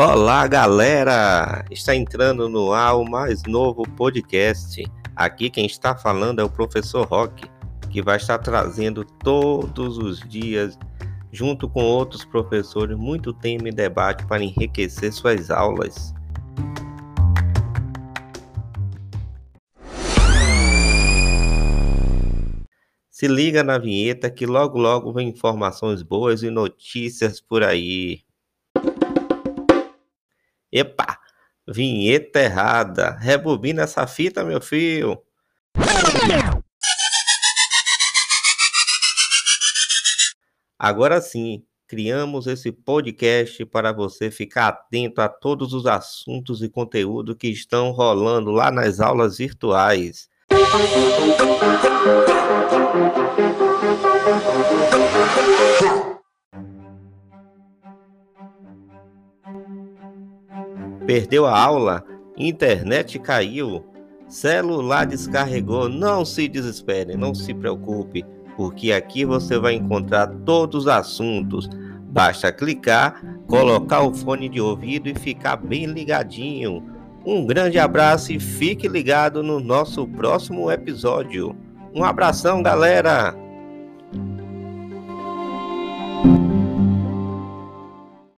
Olá, galera! Está entrando no ar o mais novo podcast. Aqui quem está falando é o professor Rock, que vai estar trazendo todos os dias, junto com outros professores, muito tema e debate para enriquecer suas aulas. Se liga na vinheta que logo logo vem informações boas e notícias por aí. Epa, vinheta errada. Rebobina essa fita, meu filho. Agora sim, criamos esse podcast para você ficar atento a todos os assuntos e conteúdo que estão rolando lá nas aulas virtuais. Perdeu a aula? Internet caiu? Celular descarregou? Não se desespere, não se preocupe, porque aqui você vai encontrar todos os assuntos. Basta clicar, colocar o fone de ouvido e ficar bem ligadinho. Um grande abraço e fique ligado no nosso próximo episódio. Um abração, galera!